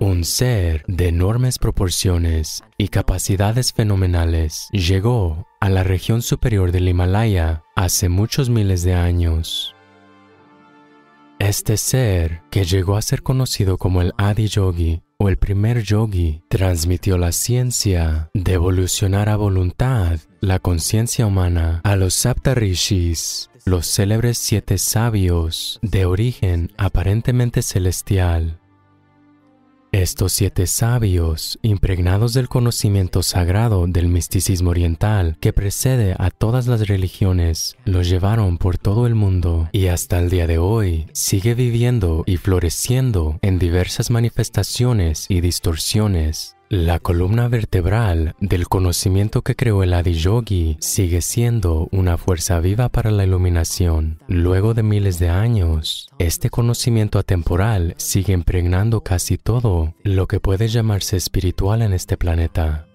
Un ser de enormes proporciones y capacidades fenomenales llegó a la región superior del Himalaya hace muchos miles de años. Este ser, que llegó a ser conocido como el Adi Yogi o el primer yogi, transmitió la ciencia de evolucionar a voluntad la conciencia humana a los Saptarishis, los célebres siete sabios de origen aparentemente celestial. Estos siete sabios, impregnados del conocimiento sagrado del misticismo oriental que precede a todas las religiones, los llevaron por todo el mundo y hasta el día de hoy sigue viviendo y floreciendo en diversas manifestaciones y distorsiones la columna vertebral del conocimiento que creó el Adiyogi sigue siendo una fuerza viva para la iluminación. Luego de miles de años, este conocimiento atemporal sigue impregnando casi todo lo que puede llamarse espiritual en este planeta.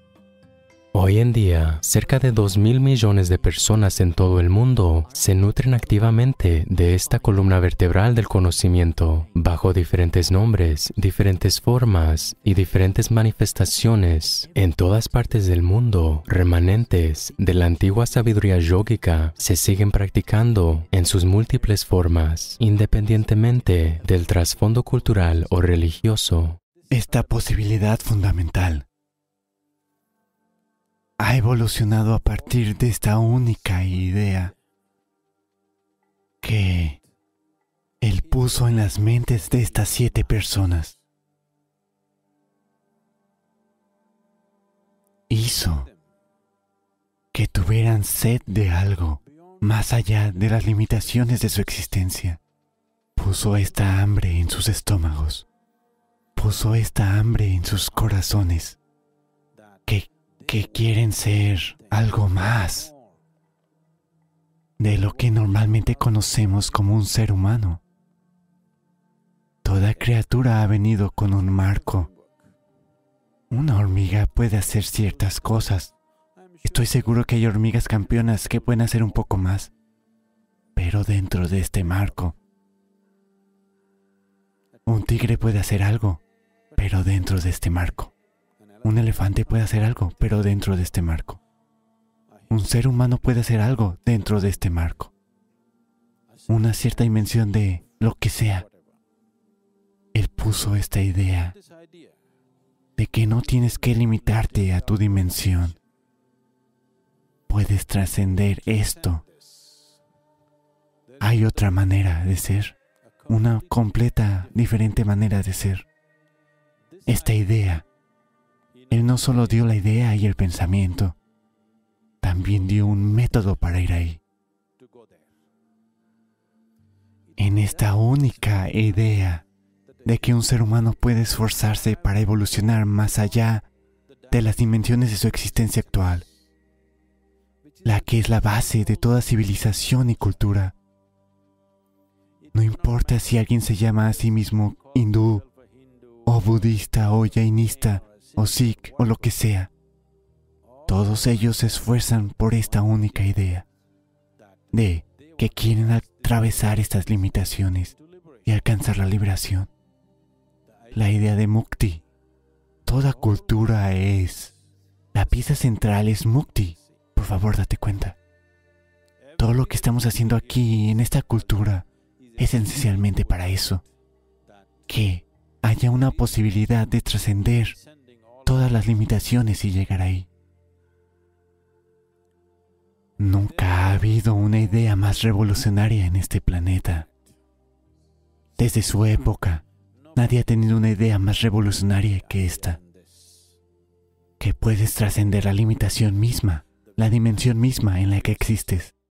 Hoy en día, cerca de 2 mil millones de personas en todo el mundo se nutren activamente de esta columna vertebral del conocimiento, bajo diferentes nombres, diferentes formas y diferentes manifestaciones. En todas partes del mundo, remanentes de la antigua sabiduría yógica se siguen practicando en sus múltiples formas, independientemente del trasfondo cultural o religioso. Esta posibilidad fundamental ha evolucionado a partir de esta única idea que Él puso en las mentes de estas siete personas. Hizo que tuvieran sed de algo más allá de las limitaciones de su existencia. Puso esta hambre en sus estómagos. Puso esta hambre en sus corazones que quieren ser algo más de lo que normalmente conocemos como un ser humano. Toda criatura ha venido con un marco. Una hormiga puede hacer ciertas cosas. Estoy seguro que hay hormigas campeonas que pueden hacer un poco más, pero dentro de este marco. Un tigre puede hacer algo, pero dentro de este marco. Un elefante puede hacer algo, pero dentro de este marco. Un ser humano puede hacer algo dentro de este marco. Una cierta dimensión de lo que sea. Él puso esta idea de que no tienes que limitarte a tu dimensión. Puedes trascender esto. Hay otra manera de ser, una completa, diferente manera de ser. Esta idea él no solo dio la idea y el pensamiento, también dio un método para ir ahí. En esta única idea de que un ser humano puede esforzarse para evolucionar más allá de las dimensiones de su existencia actual, la que es la base de toda civilización y cultura. No importa si alguien se llama a sí mismo hindú o budista o jainista, o Sikh o lo que sea. Todos ellos se esfuerzan por esta única idea de que quieren atravesar estas limitaciones y alcanzar la liberación. La idea de Mukti. Toda cultura es... La pieza central es Mukti. Por favor, date cuenta. Todo lo que estamos haciendo aquí en esta cultura es esencialmente para eso. Que haya una posibilidad de trascender todas las limitaciones y llegar ahí. Nunca ha habido una idea más revolucionaria en este planeta. Desde su época, nadie ha tenido una idea más revolucionaria que esta. Que puedes trascender la limitación misma, la dimensión misma en la que existes.